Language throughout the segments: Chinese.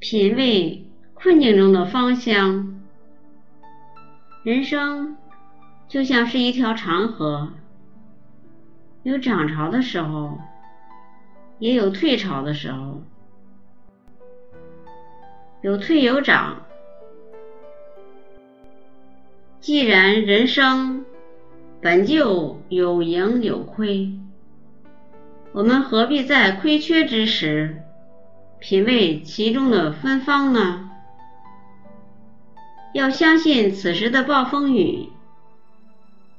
品味困境中的芳香。人生就像是一条长河，有涨潮的时候，也有退潮的时候，有退有涨。既然人生本就有盈有亏，我们何必在亏缺之时品味其中的芬芳呢？要相信此时的暴风雨，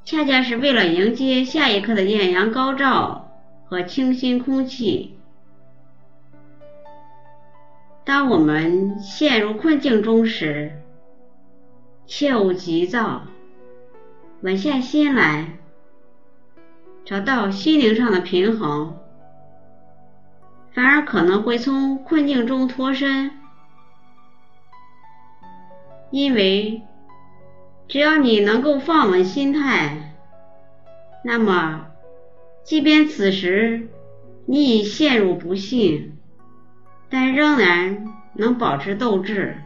恰恰是为了迎接下一刻的艳阳高照和清新空气。当我们陷入困境中时，切勿急躁，稳下心来。找到心灵上的平衡，反而可能会从困境中脱身。因为只要你能够放稳心态，那么即便此时你已陷入不幸，但仍然能保持斗志。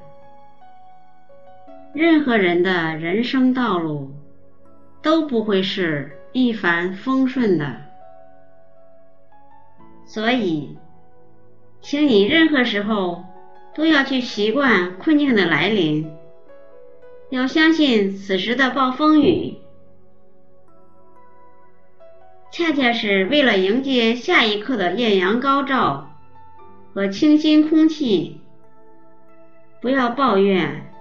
任何人的人生道路都不会是。一帆风顺的，所以，请你任何时候都要去习惯困境的来临，要相信此时的暴风雨，恰恰是为了迎接下一刻的艳阳高照和清新空气。不要抱怨，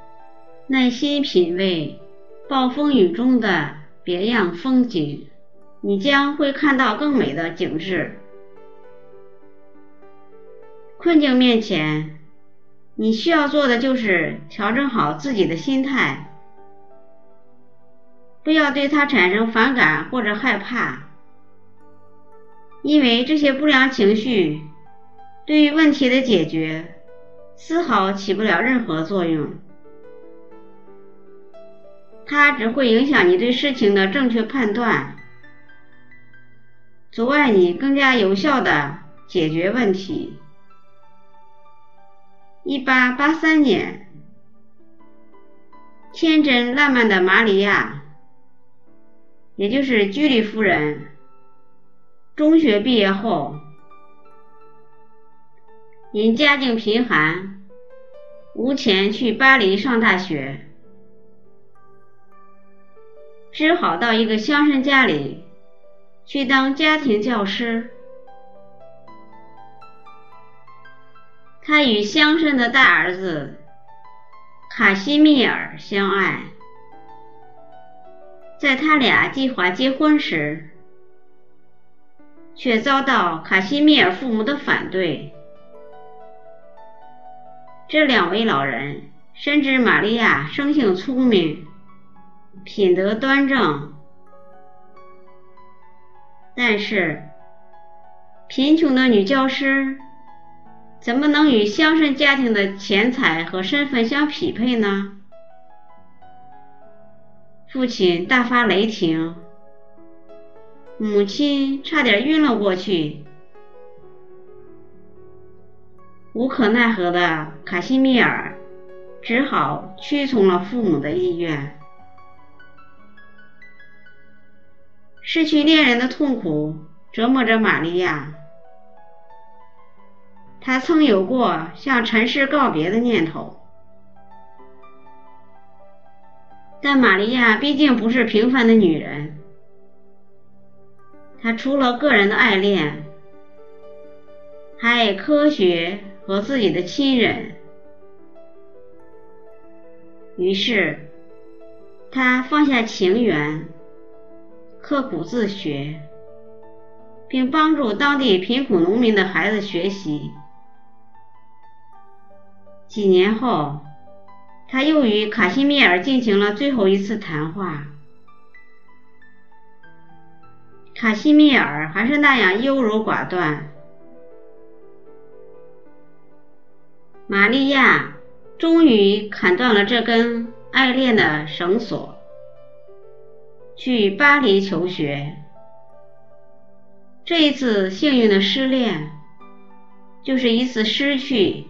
耐心品味暴风雨中的。别样风景，你将会看到更美的景致。困境面前，你需要做的就是调整好自己的心态，不要对它产生反感或者害怕，因为这些不良情绪对于问题的解决丝毫起不了任何作用。它只会影响你对事情的正确判断，阻碍你更加有效的解决问题。一八八三年，天真烂漫的玛利亚，也就是居里夫人，中学毕业后，因家境贫寒，无钱去巴黎上大学。只好到一个乡绅家里去当家庭教师。他与乡绅的大儿子卡西米尔相爱，在他俩计划结婚时，却遭到卡西米尔父母的反对。这两位老人深知玛利亚生性聪明。品德端正，但是贫穷的女教师怎么能与乡绅家庭的钱财和身份相匹配呢？父亲大发雷霆，母亲差点晕了过去。无可奈何的卡西米尔只好屈从了父母的意愿。失去恋人的痛苦折磨着玛利亚，他曾有过向尘世告别的念头，但玛利亚毕竟不是平凡的女人，她除了个人的爱恋，还爱科学和自己的亲人，于是她放下情缘。刻苦自学，并帮助当地贫苦农民的孩子学习。几年后，他又与卡西米尔进行了最后一次谈话。卡西米尔还是那样优柔寡断。玛利亚终于砍断了这根爱恋的绳索。去巴黎求学，这一次幸运的失恋，就是一次失去，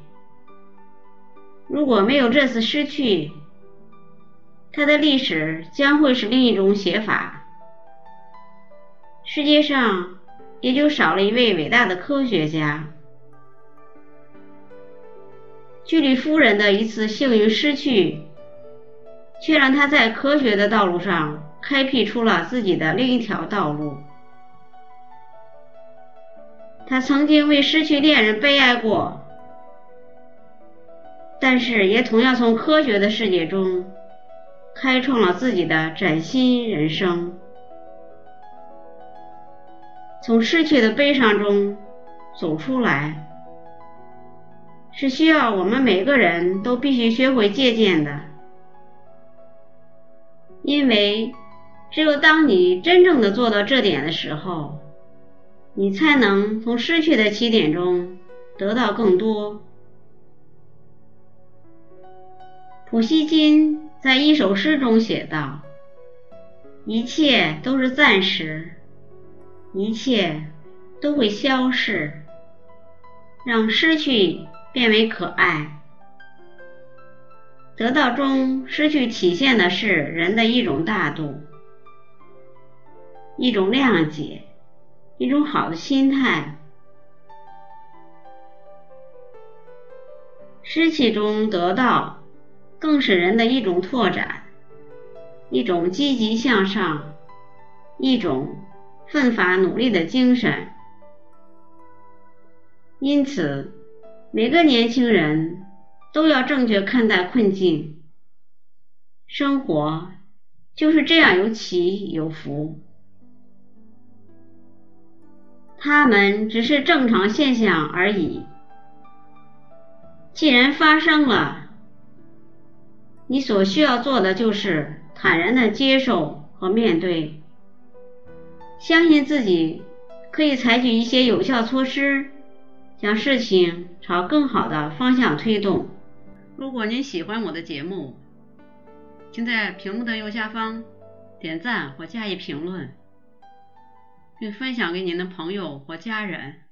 如果没有这次失去，他的历史将会是另一种写法，世界上也就少了一位伟大的科学家。居里夫人的一次幸运失去，却让他在科学的道路上开辟出了自己的另一条道路。他曾经为失去恋人悲哀过，但是也同样从科学的世界中开创了自己的崭新人生。从失去的悲伤中走出来。是需要我们每个人都必须学会借鉴的，因为只有当你真正的做到这点的时候，你才能从失去的起点中得到更多。普希金在一首诗中写道：“一切都是暂时，一切都会消逝，让失去。”变为可爱，得到中失去体现的是人的一种大度，一种谅解，一种好的心态。失去中得到，更是人的一种拓展，一种积极向上，一种奋发努力的精神。因此。每个年轻人都要正确看待困境，生活就是这样有起有伏，他们只是正常现象而已。既然发生了，你所需要做的就是坦然的接受和面对，相信自己可以采取一些有效措施。将事情朝更好的方向推动。如果您喜欢我的节目，请在屏幕的右下方点赞或加以评论，并分享给您的朋友或家人。